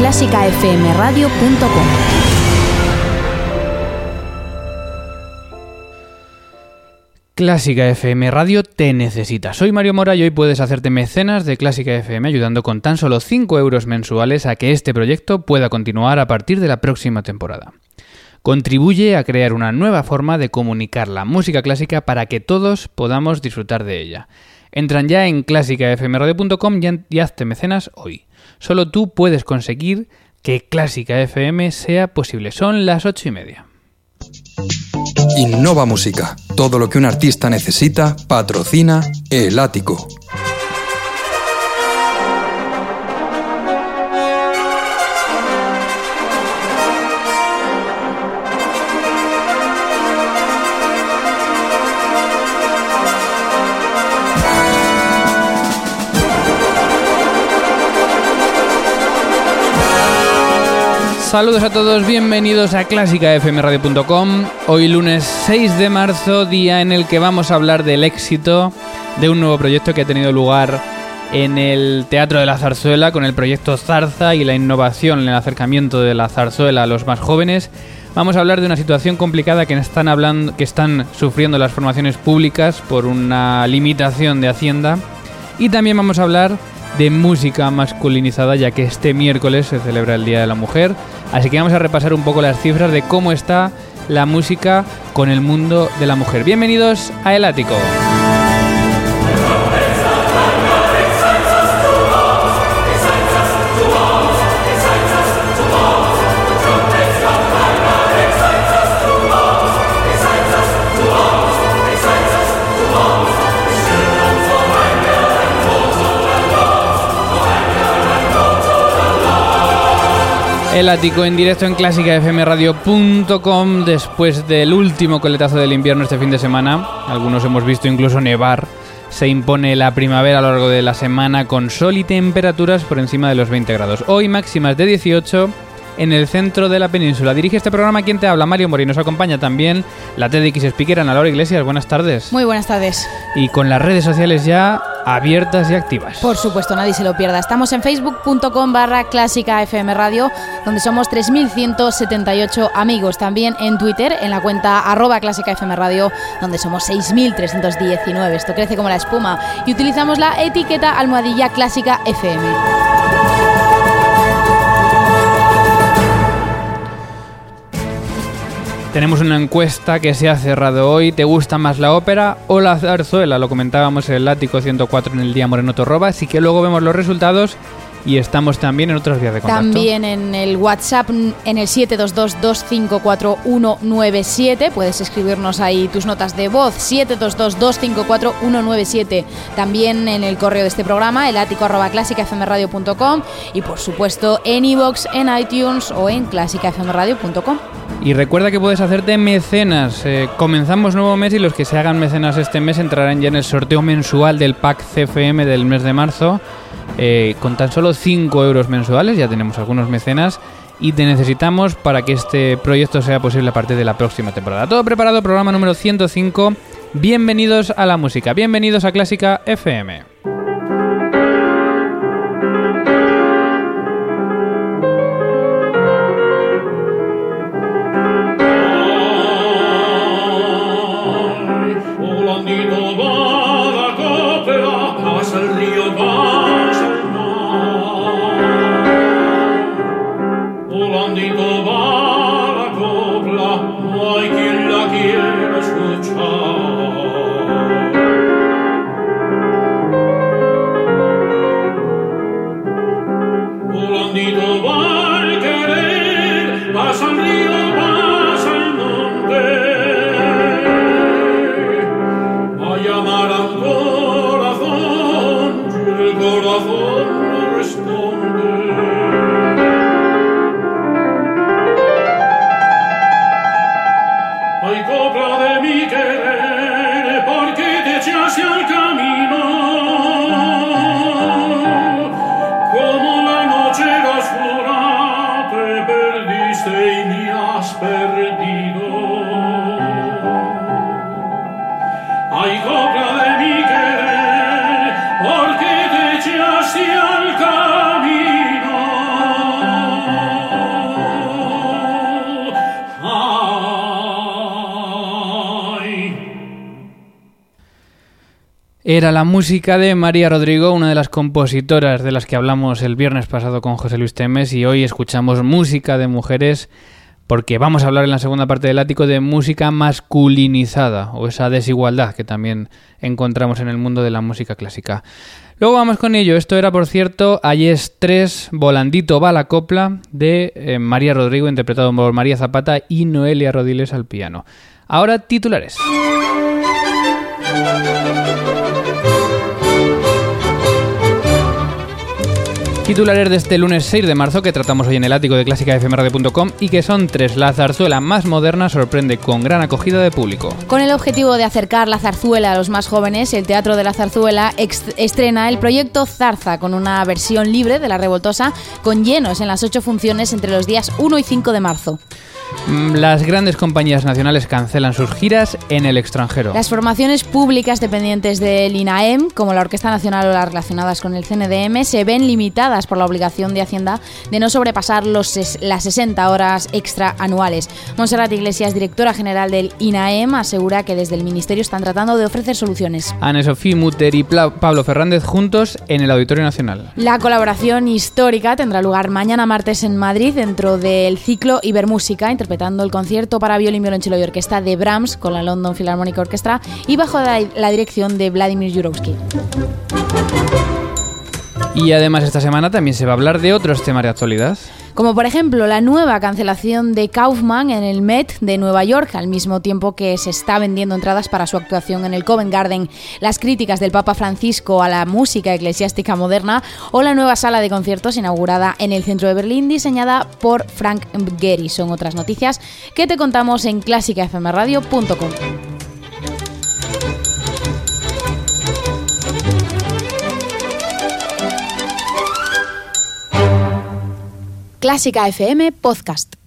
clásicafmradio.com Clásica FM Radio te necesita. Soy Mario Mora y hoy puedes hacerte mecenas de Clásica FM ayudando con tan solo 5 euros mensuales a que este proyecto pueda continuar a partir de la próxima temporada. Contribuye a crear una nueva forma de comunicar la música clásica para que todos podamos disfrutar de ella. Entran ya en clásicafmradio.com y hazte mecenas hoy. Solo tú puedes conseguir que Clásica FM sea posible. Son las ocho y media. Innova Música. Todo lo que un artista necesita, patrocina El Ático. Saludos a todos, bienvenidos a clásicafmradio.com. Hoy lunes 6 de marzo, día en el que vamos a hablar del éxito de un nuevo proyecto que ha tenido lugar en el Teatro de la Zarzuela con el proyecto Zarza y la innovación en el acercamiento de la zarzuela a los más jóvenes. Vamos a hablar de una situación complicada que están hablando que están sufriendo las formaciones públicas por una limitación de Hacienda y también vamos a hablar de música masculinizada ya que este miércoles se celebra el Día de la Mujer. Así que vamos a repasar un poco las cifras de cómo está la música con el mundo de la mujer. Bienvenidos a El Ático. El ático en directo en clásicafmradio.com después del último coletazo del invierno este fin de semana. Algunos hemos visto incluso nevar. Se impone la primavera a lo largo de la semana con sol y temperaturas por encima de los 20 grados. Hoy máximas de 18 en el centro de la península. Dirige este programa quien te habla, Mario Mori. Nos acompaña también la TDX Speaker, Ana Laura Iglesias. Buenas tardes. Muy buenas tardes. Y con las redes sociales ya abiertas y activas. Por supuesto, nadie se lo pierda. Estamos en facebook.com barra clásica FM Radio, donde somos 3.178 amigos. También en Twitter, en la cuenta arroba clásica FM Radio, donde somos 6.319. Esto crece como la espuma. Y utilizamos la etiqueta almohadilla clásica FM. Tenemos una encuesta que se ha cerrado hoy. ¿Te gusta más la ópera o la zarzuela? Lo comentábamos en el Ático 104 en el día Moreno Torroba. Así que luego vemos los resultados y estamos también en otras vías de contacto. También en el WhatsApp, en el 722-254-197. Puedes escribirnos ahí tus notas de voz. 722-254-197. También en el correo de este programa, el ático arroba clásicafmradio.com. Y por supuesto en iVoox, en iTunes o en clásicafmradio.com. Y recuerda que puedes hacerte mecenas. Eh, comenzamos nuevo mes y los que se hagan mecenas este mes entrarán ya en el sorteo mensual del pack CFM del mes de marzo. Eh, con tan solo 5 euros mensuales, ya tenemos algunos mecenas y te necesitamos para que este proyecto sea posible a partir de la próxima temporada. Todo preparado, programa número 105. Bienvenidos a la música, bienvenidos a Clásica FM. Era la música de María Rodrigo, una de las compositoras de las que hablamos el viernes pasado con José Luis Temes y hoy escuchamos música de mujeres porque vamos a hablar en la segunda parte del ático de música masculinizada o esa desigualdad que también encontramos en el mundo de la música clásica. Luego vamos con ello. Esto era, por cierto, Ayes 3, Volandito va la copla de eh, María Rodrigo, interpretado por María Zapata y Noelia Rodiles al piano. Ahora titulares. Titulares de este lunes 6 de marzo que tratamos hoy en el ático de clásicafmradio.com y que son tres. La zarzuela más moderna sorprende con gran acogida de público. Con el objetivo de acercar la zarzuela a los más jóvenes, el Teatro de la Zarzuela estrena el proyecto Zarza con una versión libre de la revoltosa con llenos en las ocho funciones entre los días 1 y 5 de marzo. Mm, Las grandes compañías nacionales cancelan sus giras en el extranjero. Las formaciones públicas dependientes del INAEM, como la Orquesta Nacional o las relacionadas con el CNDM, se ven limitadas por la obligación de Hacienda de no sobrepasar los las 60 horas extra anuales. Monserrat Iglesias, directora general del INAEM, asegura que desde el Ministerio están tratando de ofrecer soluciones. Anne Sofía Mutter y Pla- Pablo Fernández juntos en el Auditorio Nacional. La colaboración histórica tendrá lugar mañana martes en Madrid dentro del ciclo Ibermúsica, interpretando el concierto para violín, violonchelo y orquesta de Brahms con la London Philharmonic Orchestra y bajo la, dirección de Vladimir Jurowski. Y además esta semana también se va a hablar de otros temas de actualidad. Como por ejemplo la nueva cancelación de Kaufman en el Met de Nueva York, al mismo tiempo que se está vendiendo entradas para su actuación en el Covent Garden, las críticas del Papa Francisco a la música eclesiástica moderna o la nueva sala de conciertos inaugurada en el centro de Berlín diseñada por Frank Gehry. Son otras noticias que te contamos en clásicafmradio.com. Clásica FM Podcast.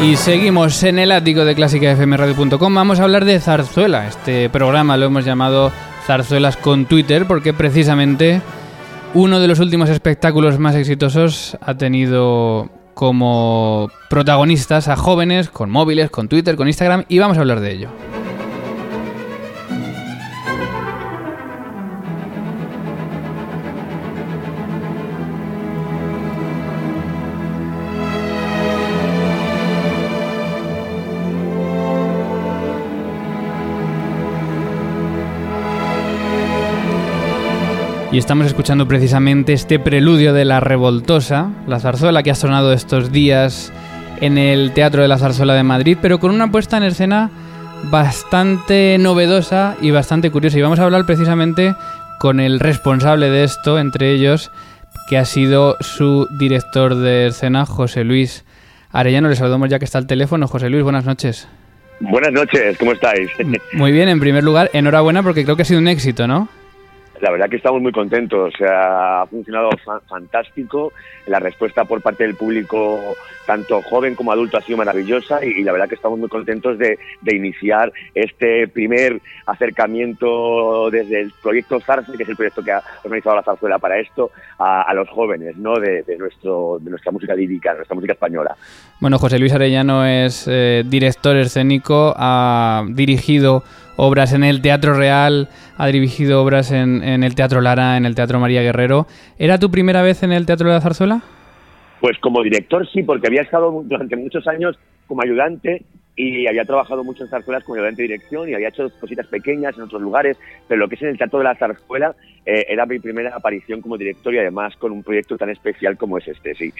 Y seguimos en el ático de clásicafmradio.com. Vamos a hablar de zarzuela. Este programa lo hemos llamado Zarzuelas con Twitter porque precisamente uno de los últimos espectáculos más exitosos ha tenido como protagonistas a jóvenes con móviles, con Twitter, con Instagram y vamos a hablar de ello. Y estamos escuchando precisamente este preludio de La Revoltosa, la zarzuela que ha sonado estos días en el Teatro de la Zarzuela de Madrid, pero con una puesta en escena bastante novedosa y bastante curiosa. Y vamos a hablar precisamente con el responsable de esto, entre ellos, que ha sido su director de escena, José Luis Arellano. Le saludamos ya que está al teléfono. José Luis, buenas noches. Buenas noches, ¿cómo estáis? Muy bien, en primer lugar, enhorabuena porque creo que ha sido un éxito, ¿no? La verdad que estamos muy contentos, o sea, ha funcionado fa- fantástico, la respuesta por parte del público, tanto joven como adulto, ha sido maravillosa y, la verdad que estamos muy contentos de, de iniciar este primer acercamiento desde el proyecto Zarce, que es el proyecto que ha organizado la zarzuela para esto, a, los jóvenes, ¿no? De, nuestro, de nuestra música lírica, nuestra música española. Bueno, José Luis Arellano es eh, director escénico, ha dirigido obras en el Teatro Real, ha dirigido obras en, el Teatro Lara, en el Teatro María Guerrero. ¿Era tu primera vez en el Teatro de la Zarzuela? Pues como director sí, porque había estado durante muchos años como ayudante y había trabajado mucho en zarzuelas como ayudante de dirección y había hecho cositas pequeñas en otros lugares, pero lo que es en el Teatro de la Zarzuela eh, era mi primera aparición como director y además con un proyecto tan especial como es este, sí.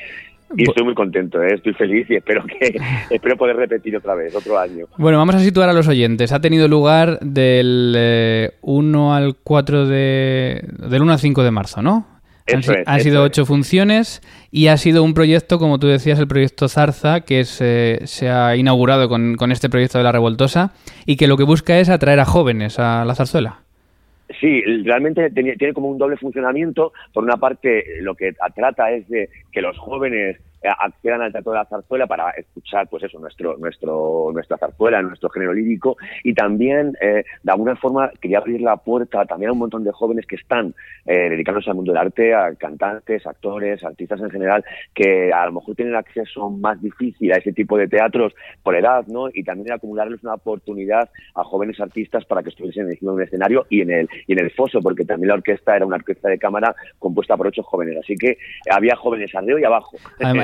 Y estoy muy contento, ¿eh? estoy feliz y espero que espero poder repetir otra vez, otro año. Bueno, vamos a situar a los oyentes. Ha tenido lugar del 1 al 4 de... del 1 al 5 de marzo, ¿no? Han, Eso si- es, han eso sido es. ocho funciones y ha sido un proyecto, como tú decías, el proyecto Zarza, que es, eh, se ha inaugurado con, con este proyecto de la Revoltosa y que lo que busca es atraer a jóvenes a la zarzuela. Sí, realmente tiene como un doble funcionamiento. Por una parte, lo que trata es de que los jóvenes accedan al Teatro de la Zarzuela para escuchar, pues eso, nuestro, nuestro, nuestra zarzuela, nuestro género lírico, y también, eh, de alguna forma, quería abrir la puerta también a un montón de jóvenes que están eh, dedicándose al mundo del arte, a cantantes, actores, artistas en general, que a lo mejor tienen acceso más difícil a ese tipo de teatros por edad, ¿no? Y también acumularles una oportunidad a jóvenes artistas para que estuviesen encima de un escenario y en el y en el foso, porque también la orquesta era una orquesta de cámara compuesta por ocho jóvenes, así que había jóvenes arriba y abajo.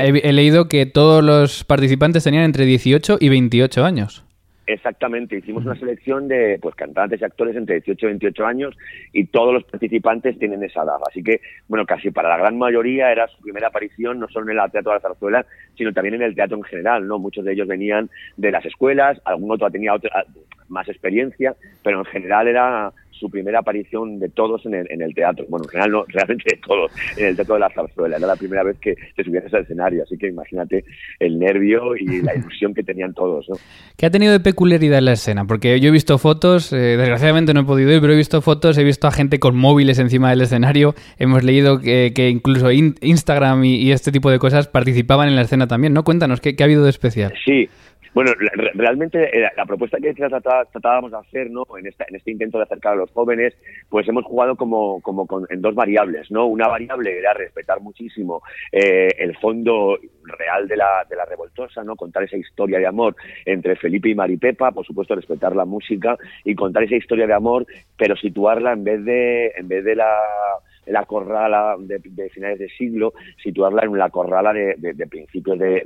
He, leído que todos los participantes tenían entre 18 y 28 años. Exactamente, hicimos una selección de pues cantantes y actores entre 18 y 28 años y todos los participantes tienen esa edad. Así que, bueno, casi para la gran mayoría era su primera aparición no solo en el Teatro de la Zarzuela, sino también en el teatro en general, ¿no? Muchos de ellos venían de las escuelas, algún otro tenía otra, más experiencia, pero en general era su primera aparición de todos en el, en el teatro. Bueno, en general no, realmente de todos, en el Teatro de la Zarzuela. Era la primera vez que se subían al escenario, así que imagínate el nervio y la ilusión que tenían todos, ¿no? ¿Qué ha tenido de peculiaridad la escena? Porque yo he visto fotos, eh, desgraciadamente no he podido ir, pero he visto fotos, he visto a gente con móviles encima del escenario, hemos leído que, que incluso in- Instagram y, y este tipo de cosas participaban en la escena también, ¿no? Cuéntanos, ¿qué, qué ha habido de especial? Sí, bueno, re- realmente eh, la propuesta que tratá- tratábamos de hacer, ¿no? En, esta- en este intento de acercar a los jóvenes, pues hemos jugado como, como con- en dos variables, ¿no? Una variable era respetar muchísimo eh, el fondo real de la, de la revoltosa, ¿no? Contar esa historia de amor entre Felipe y Maripepa, por supuesto respetar la música y contar esa historia de amor, pero situarla en vez de, en vez de la la corrala de, de finales de siglo, situarla en la corrala de, de- de principios de,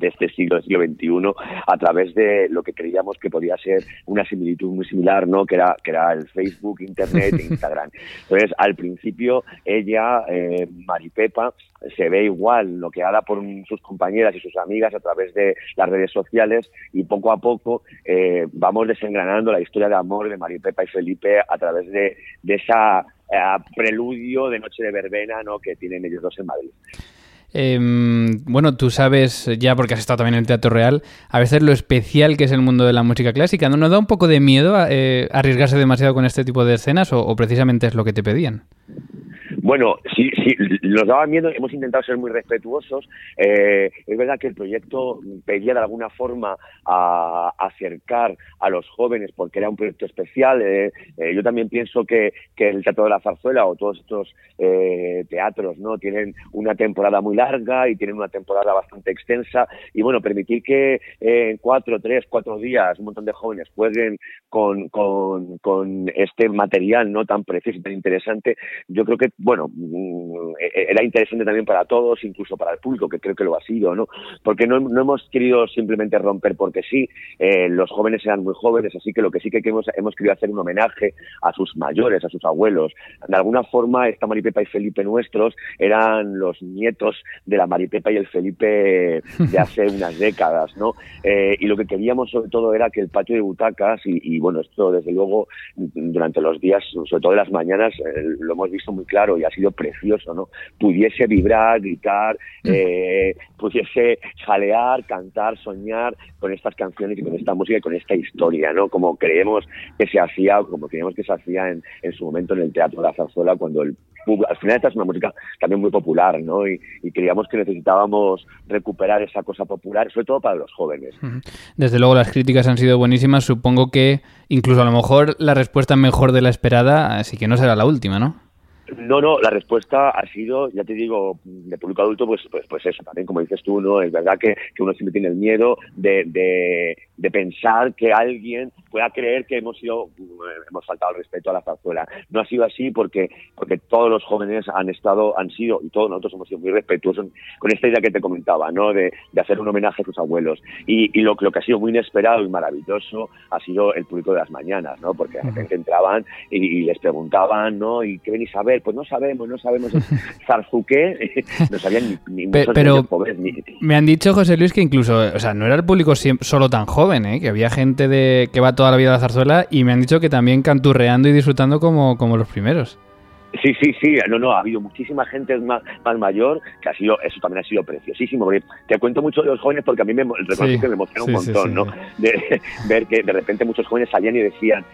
este siglo, del siglo XXI, a través de lo que creíamos que podía ser una similitud muy similar, ¿no? Que era, que era el Facebook, Internet e Instagram. Entonces, al principio, ella, eh, Maripepa, se ve igual bloqueada por sus compañeras y sus amigas a través de las redes sociales y poco a poco eh, vamos desengranando la historia de amor de Maripepa y Felipe a través de, de esa eh, preludio de Noche de Verbena ¿no? que tienen ellos dos en Madrid. Em, bueno, tú sabes ya, porque has estado también en el Teatro Real, a veces lo especial que es el mundo de la música clásica. ¿No nos da un poco de miedo eh, arriesgarse demasiado con este tipo de escenas o precisamente es lo que te pedían? Bueno, sí, sí, nos daba miedo, hemos intentado ser muy respetuosos. Eh, es verdad que el proyecto pedía de alguna forma a, acercar a los jóvenes porque era un proyecto especial. Eh, eh, yo también pienso que, el Teatro de la Zarzuela o todos estos teatros no tienen una temporada muy larga y tienen una temporada bastante extensa y bueno, permitir que en cuatro, tres, cuatro días un montón de jóvenes jueguen con, con, con este material no tan precioso y tan interesante, yo creo que, bueno, mm, e- era interesante también para todos, incluso para el público, que creo que lo ha sido, ¿no? Porque no, no hemos querido simplemente romper porque sí, eh, los jóvenes eran muy jóvenes, así que lo que sí que hemos, hemos querido hacer un homenaje a sus mayores, a sus abuelos. De alguna forma, esta Maripepa y Felipe nuestros eran los nietos de la Maripepa y el Felipe de hace unas décadas, ¿no? Eh, y lo que queríamos sobre todo era que el patio de butacas, y, y, bueno, esto desde luego durante los días, sobre todo de las mañanas, eh, lo hemos visto muy claro y ha sido precioso, ¿no? Pudiese vibrar, gritar, eh, pudiese jalear, cantar, soñar con estas canciones y con esta música y con esta historia, ¿no? Como creemos que se hacía, como creemos que se hacía en, en su momento en el Teatro de la Zarzuela, cuando el al final esta es una música también muy popular, ¿no? Y, y creíamos que necesitábamos recuperar esa cosa popular, sobre todo para los jóvenes. Desde luego las críticas han sido buenísimas. Supongo que incluso a lo mejor la respuesta mejor de la esperada, así que no será la última, ¿no? No, no, la respuesta ha sido, ya te digo, de público adulto, pues, pues, pues eso, también como dices tú, ¿no? Es verdad que, que uno siempre tiene el miedo de, de, de pensar que alguien pueda creer que hemos sido hemos faltado el respeto a la zarzuela. No ha sido así porque porque todos los jóvenes han estado han sido y todos nosotros hemos sido muy respetuosos con esta idea que te comentaba, ¿no? De, de hacer un homenaje a sus abuelos y, y lo, lo, que ha sido muy inesperado y maravilloso ha sido el público de las mañanas, ¿no? Porque de repente entraban y, y, les preguntaban, ¿no? ¿Y qué venís a ver? Pues no sabemos, no sabemos zarzuqué, no sabían ni, ni Pe pero pobres, ni... me han dicho José Luis que incluso, o sea, no era el público solo tan joven, ¿eh? Que había gente de que va toda la vida a la zarzuela y me han dicho que también canturreando y disfrutando como, como los primeros. Sí, sí, sí, no, no, ha habido muchísima gente más, más mayor que ha sido, eso también ha sido preciosísimo. Porque te cuento mucho de los jóvenes porque a mí me, sí, que me emociona sí, un montón, sí, ¿no? De, ver que de repente muchos jóvenes salían y decían,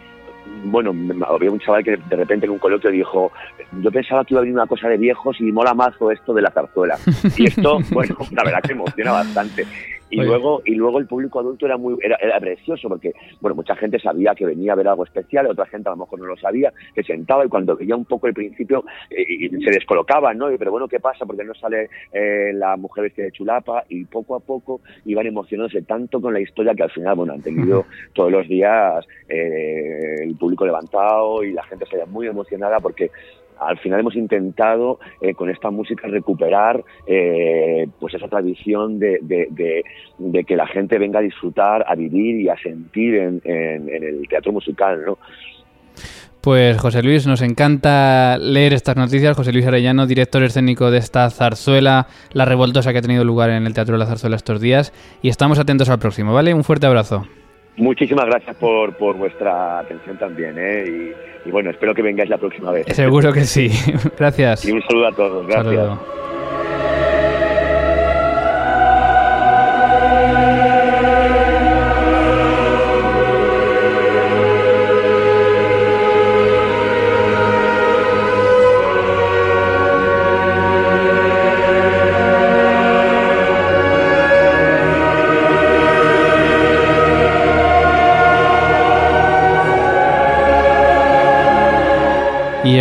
bueno, había un chaval que de repente en un coloquio dijo, yo pensaba que iba a venir una cosa de viejos y mola mazo esto de la zarzuela. Y esto, bueno, la verdad que emociona bastante. Y Oye. luego y luego el público adulto era muy era, era, precioso porque bueno mucha gente sabía que venía a ver algo especial otra gente a lo mejor no lo sabía que sentaba y cuando veía un poco el principio eh, se descolocaban no y, pero bueno qué pasa porque no sale eh, la mujer vestida de chulapa y poco a poco iban emocionándose tanto con la historia que al final bueno han tenido todos los días eh, el público levantado y la gente se muy emocionada porque al final hemos intentado eh, con esta música recuperar eh, pues esa tradición de, que la gente venga a disfrutar, a vivir y a sentir en, en, en el teatro musical, ¿no? Pues José Luis, nos encanta leer estas noticias. José Luis Arellano, director escénico de esta zarzuela, la revoltosa que ha tenido lugar en el Teatro de la Zarzuela estos días. Y estamos atentos al próximo, ¿vale? Un fuerte abrazo. Muchísimas gracias por, por vuestra atención también, ¿eh? Y, y, bueno, espero que vengáis la próxima vez. Seguro que sí. gracias. Y un saludo a todos. Gracias. Saludo.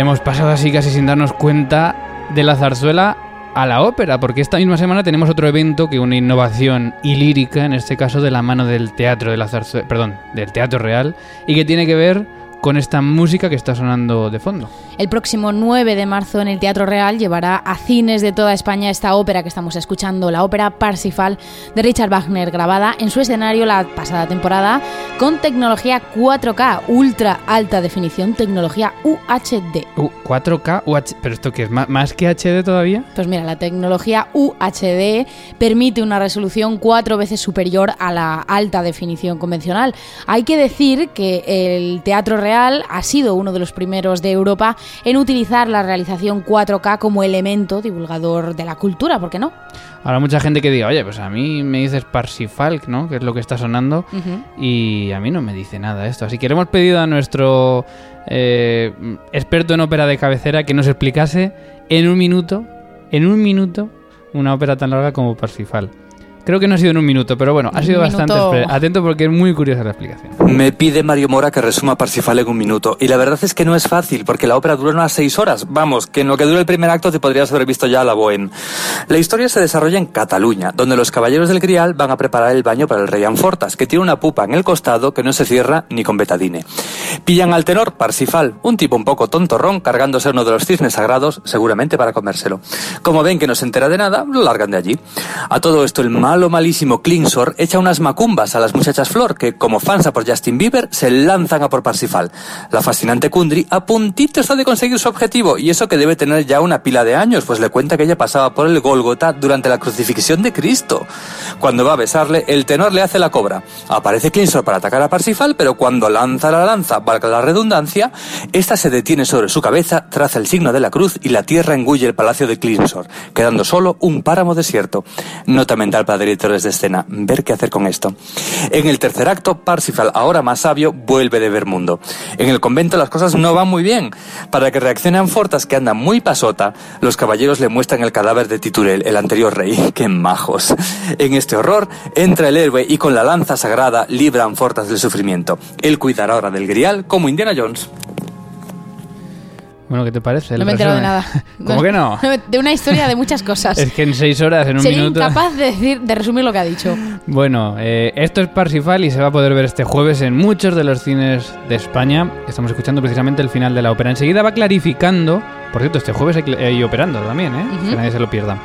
Hemos pasado así casi sin darnos cuenta de la zarzuela a la ópera, porque esta misma semana tenemos otro evento que una innovación y lírica, en este caso de la mano del teatro de la zarzuela, perdón, del teatro real, y que tiene que ver con esta música que está sonando de fondo. El próximo 9 de marzo en el Teatro Real llevará a cines de toda España esta ópera que estamos escuchando, la ópera Parsifal de Richard Wagner, grabada en su escenario la pasada temporada con tecnología 4K, ultra alta definición, tecnología UHD. Uh, 4K, UHD, pero esto qué es más que HD todavía? Pues mira, la tecnología UHD permite una resolución cuatro veces superior a la alta definición convencional. Hay que decir que el Teatro Real ha sido uno de los primeros de Europa en utilizar la realización 4K como elemento divulgador de la cultura, ¿por qué no? Habrá mucha gente que diga, oye, pues a mí me dices Parsifal, ¿no? Que es lo que está sonando, uh -huh. y a mí no me dice nada esto. Así que le hemos pedido a nuestro eh, experto en ópera de cabecera que nos explicase en un minuto, en un minuto, una ópera tan larga como Parsifal. Creo que no ha sido en un minuto, pero bueno, ha sido un bastante minuto... atento porque es muy curiosa la explicación. Me pide Mario Mora que resuma Parsifal en un minuto. Y la verdad es que no es fácil, porque la ópera dura unas seis horas. Vamos, que en lo que dura el primer acto te podrías haber visto ya la Bohème. La historia se desarrolla en Cataluña, donde los caballeros del Grial van a preparar el baño para el rey Anfortas, que tiene una pupa en el costado que no se cierra ni con betadine. Pillan al tenor Parsifal, un tipo un poco tontorrón, cargándose uno de los cisnes sagrados, seguramente para comérselo. Como ven que no se entera de nada, lo largan de allí. A todo esto, el malo, malísimo Klingsor echa unas macumbas a las muchachas Flor, que, como fansa por Justin Bieber, se lanzan a por Parsifal. La fascinante Kundry a puntito está de conseguir su objetivo, y eso que debe tener ya una pila de años, pues le cuenta que ella pasaba por el Golgota durante la crucifixión de Cristo. Cuando va a besarle, el tenor le hace la cobra. Aparece Klingsor para atacar a Parsifal, pero cuando lanza la lanza, valga la redundancia, esta se detiene sobre su cabeza, traza el signo de la cruz y la tierra engulle el palacio de Klingsor, quedando solo un páramo desierto. Nota mental para directores de escena, ver qué hacer con esto. En el tercer acto, Parsifal, ahora más sabio, vuelve de ver mundo. En el convento las cosas no van muy bien. Para que reaccionen Fortas, que anda muy pasota, los caballeros le muestran el cadáver de Titurel, el anterior rey. ¡Qué majos! En este horror, entra el héroe y con la lanza sagrada libran Fortas del sufrimiento. Él cuidará ahora del grial como Indiana Jones. Bueno, ¿qué te parece? No me he enterado de nada. ¿Cómo que no? De una historia de muchas cosas. Es que en seis horas, en un Sería minuto... incapaz de, decir, de resumir lo que ha dicho. Bueno, eh, esto es Parsifal y se va a poder ver este jueves en muchos de los cines de España. Estamos escuchando precisamente el final de la ópera. Enseguida va clarificando. Por cierto, este jueves hay, operando también, ¿eh? Ujú. Que nadie se lo pierda.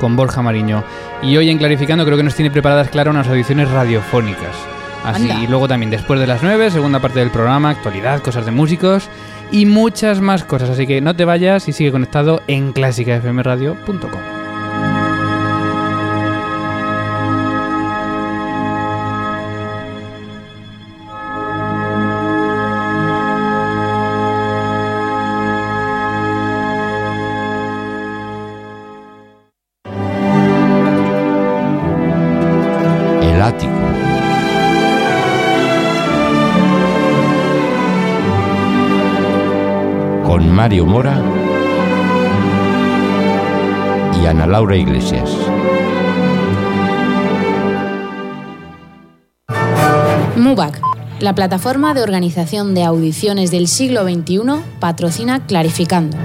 Con Borja Mariño. Y hoy en Clarificando creo que nos tiene preparadas, Clara, unas audiciones radiofónicas. Así, Anda. y luego también después de las 9, segunda parte del programa, actualidad, cosas de músicos y muchas más cosas. Así que no te vayas y sigue conectado en clásicafmradio.com. Mario Mora y Ana Laura Iglesias. MUBAC, la plataforma de organización de audiciones del siglo XXI, patrocina Clarificando.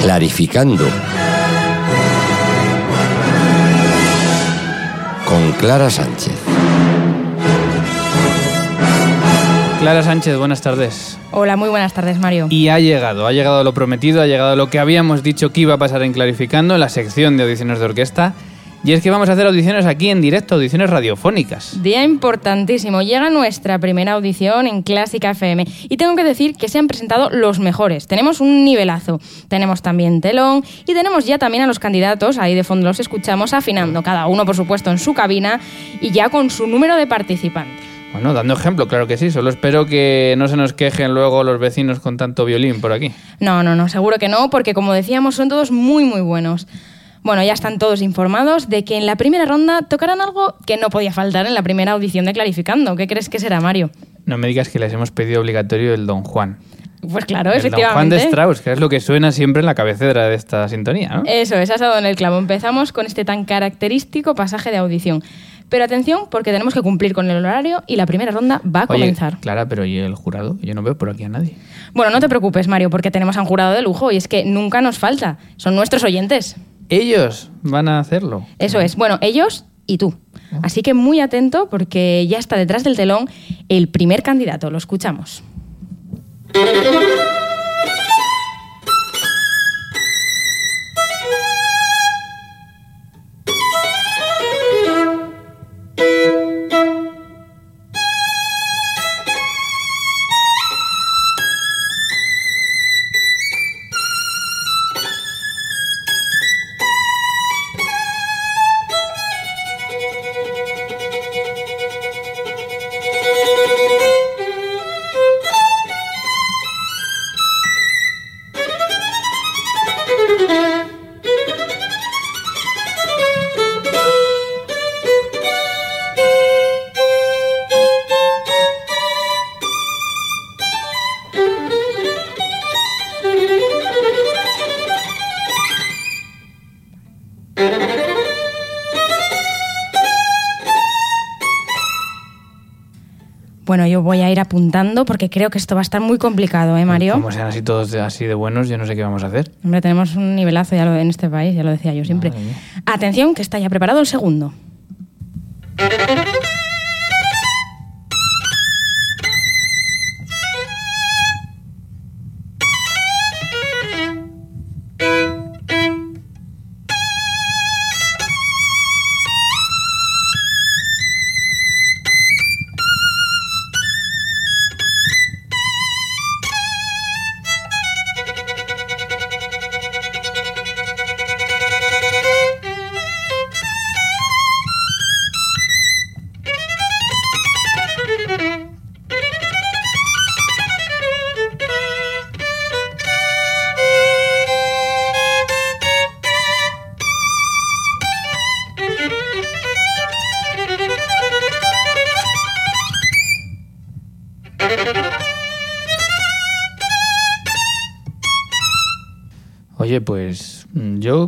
Clarificando. Con Clara Sánchez. Clara Sánchez, buenas tardes. Hola, muy buenas tardes, Mario. Y ha llegado, ha llegado lo prometido, ha llegado lo que habíamos dicho que iba a pasar en Clarificando, en la sección de audiciones de orquesta. Y es que vamos a hacer audiciones aquí en directo, audiciones radiofónicas. Día importantísimo. Llega nuestra primera audición en Clásica FM. Y tengo que decir que se han presentado los mejores. Tenemos un nivelazo. Tenemos también telón. Y tenemos ya también a los candidatos. Ahí de fondo los escuchamos afinando. Cada uno, por supuesto, en su cabina. Y ya con su número de participantes. Bueno, dando ejemplo, claro que sí. Solo espero que no se nos quejen luego los vecinos con tanto violín por aquí. No, no, no, seguro que no, porque como decíamos, son todos muy, muy buenos. Bueno, ya están todos informados de que en la primera ronda tocarán algo que no podía faltar en la primera audición de Clarificando. ¿Qué crees que será, Mario? No me digas que les hemos pedido obligatorio el Don Juan. Pues claro, el Don Juan efectivamente. de Strauss, que es lo que suena siempre en la cabecera de esta sintonía, ¿no? Eso es, has dado en el clavo. Empezamos con este tan característico pasaje de audición. Pero atención, porque tenemos que cumplir con el horario y la primera ronda va a Oye, comenzar. Clara, pero ¿y el jurado? Yo no veo por aquí a nadie. Bueno, no te preocupes, Mario, porque tenemos a un jurado de lujo y es que nunca nos falta. Son nuestros oyentes. Ellos van a hacerlo. Eso es. Bueno, ellos y tú. Así que muy atento porque ya está detrás del telón el primer candidato. Lo escuchamos. Bueno, yo voy a ir apuntando porque creo que esto va a estar muy complicado, ¿eh, Mario? Como sean así todos de- así de buenos, yo no sé qué vamos a hacer. Hombre, tenemos un nivelazo ya lo- en este país, ya lo decía yo siempre. Atención, que está ya preparado el segundo.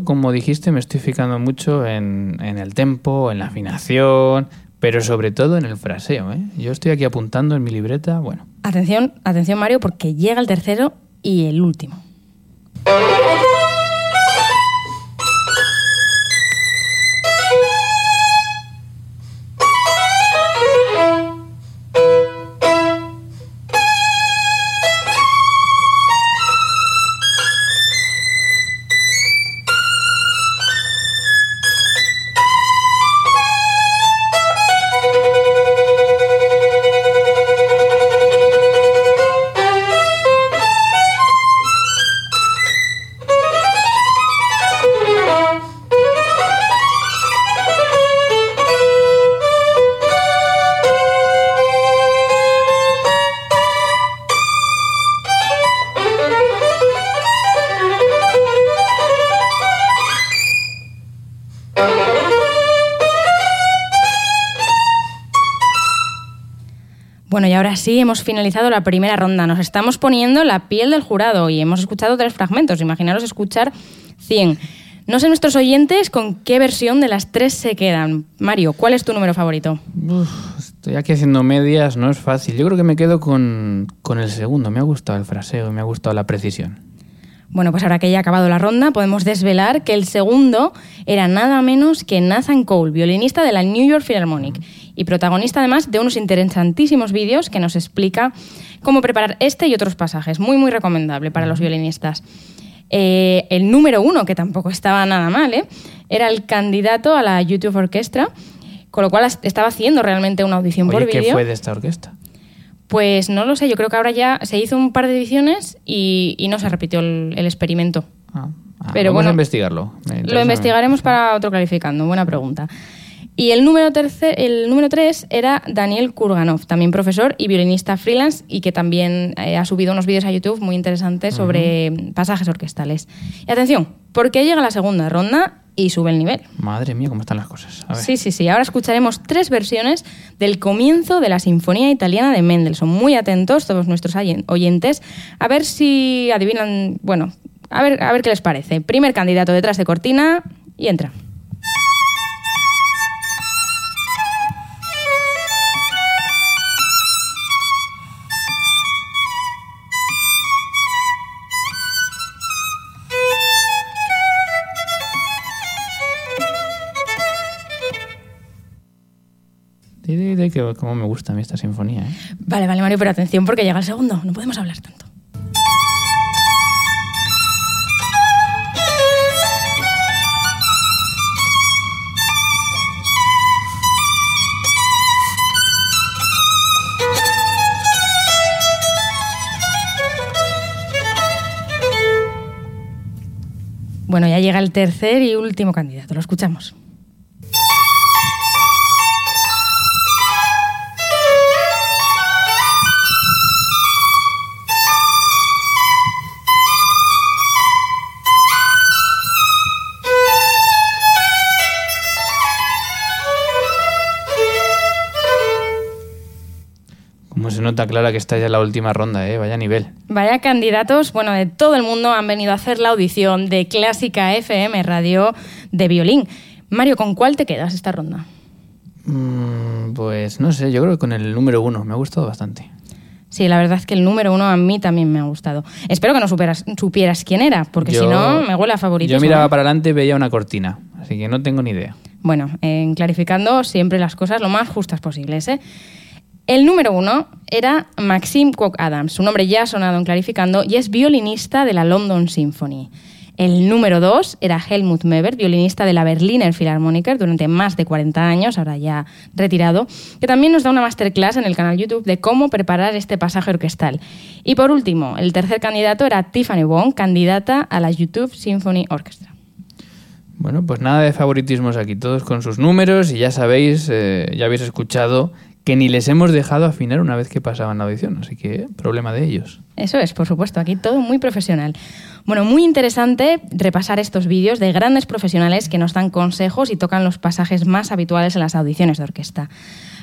Como dijiste, me estoy fijando mucho en, en el tempo, en la afinación, Pero sobre todo en el fraseo, ¿eh? Yo estoy aquí apuntando en mi libreta, bueno. Atención, atención Mario, porque llega el tercero y el último. Ahora sí, hemos finalizado la primera ronda. Nos estamos poniendo la piel del jurado y hemos escuchado tres fragmentos. Imaginaros escuchar 100. No sé nuestros oyentes con qué versión de las tres se quedan. Mario, ¿cuál es tu número favorito? Uf, estoy aquí haciendo medias, no es fácil. Yo creo que me quedo con, con el segundo. Me ha gustado el fraseo, me ha gustado la precisión. Bueno, pues ahora que ya ha acabado la ronda, podemos desvelar que el segundo era nada menos que Nathan Cole, violinista de la New York Philharmonic y protagonista además de unos interesantísimos vídeos que nos explica cómo preparar este y otros pasajes. Muy, muy recomendable para los violinistas. Eh, el número uno, que tampoco estaba nada mal, ¿eh? era el candidato a la YouTube Orquestra, con lo cual estaba haciendo realmente una audición Oye, por ¿qué vídeo. fue de esta orquesta? Pues no lo sé, yo creo que ahora ya se hizo un par de ediciones y, y no se repitió el, el experimento. Ah, ah, Pero vamos bueno, a investigarlo. Lo investigaremos para otro clarificando, buena pregunta. Y el número, tercer, el número tres era Daniel Kurganov, también profesor y violinista freelance y que también eh, ha subido unos vídeos a YouTube muy interesantes sobre pasajes orquestales. Y atención, porque llega la segunda ronda y sube el nivel. Madre mía, cómo están las cosas. A ver. Sí, sí, sí. Ahora escucharemos tres versiones del comienzo de la Sinfonía Italiana de Mendelssohn. Muy atentos todos nuestros oyen- oyentes a ver si adivinan, bueno, a ver, a ver qué les parece. Primer candidato detrás de cortina y entra. Cómo me gusta a mí esta sinfonía. ¿eh? Vale, vale, Mario, pero atención porque llega el segundo. No podemos hablar tanto. Bueno, ya llega el tercer y último candidato. Lo escuchamos. Se nota, Clara, que está ya en la última ronda, ¿eh? Vaya nivel. Vaya candidatos, bueno, de todo el mundo han venido a hacer la audición de Clásica FM Radio de violín. Mario, ¿con cuál te quedas esta ronda? Mm, pues no sé, yo creo que con el número uno me ha gustado bastante. Sí, la verdad es que el número uno a mí también me ha gustado. Espero que no superas- supieras quién era, porque Yo- si no, me huele a favorito. Yo miraba para adelante y veía una cortina, así que no tengo ni idea. Bueno, en clarificando siempre las cosas lo más justas posibles. ¿eh? El número uno era Maxim Kwok Adams. Su nombre ya ha sonado en clarificando y es violinista de la London Symphony. El número dos era Helmut Meber, violinista de la Berliner Philharmoniker durante más de 40 años, ahora ya retirado, que también nos da una masterclass en el canal YouTube de cómo preparar este pasaje orquestal. Y por último, el tercer candidato era Tiffany Wong, candidata a la YouTube Symphony Orchestra. Bueno, pues nada de favoritismos aquí, todos con sus números y ya sabéis, eh, ya habéis escuchado que ni les hemos dejado afinar una vez que pasaban la audición, así que problema de ellos. Eso es, por supuesto, aquí todo muy profesional. Bueno, muy interesante repasar estos vídeos de grandes profesionales que nos dan consejos y tocan los pasajes más habituales en las audiciones de orquesta.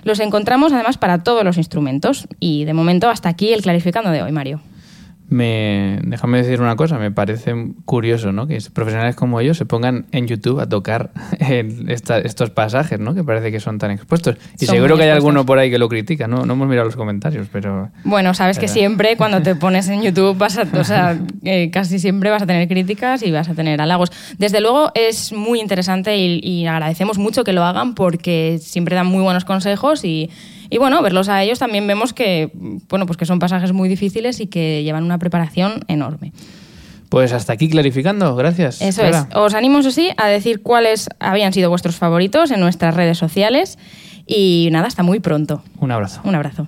Los encontramos además para todos los instrumentos y de momento hasta aquí el clarificando de hoy, Mario. Me déjame decir una cosa, me parece curioso, ¿no? Que profesionales como ellos se pongan en YouTube a tocar el- esta- estos pasajes, ¿no? Que parece que son tan expuestos. Y Son seguro que hay expuestos. alguno por ahí que lo critica, ¿no? No hemos mirado los comentarios, pero... Bueno, sabes que siempre cuando te pones en YouTube vas a, o sea, eh, casi siempre vas a tener críticas y vas a tener halagos. Desde luego es muy interesante y, y agradecemos mucho que lo hagan porque siempre dan muy buenos consejos y, y bueno, verlos a ellos también vemos que, bueno, pues que son pasajes muy difíciles y que llevan una preparación enorme. Pues hasta aquí clarificando, gracias. Eso Clara. es. Os animo, eso sí, a decir cuáles habían sido vuestros favoritos en nuestras redes sociales y nada, hasta muy pronto. Un abrazo. Un abrazo.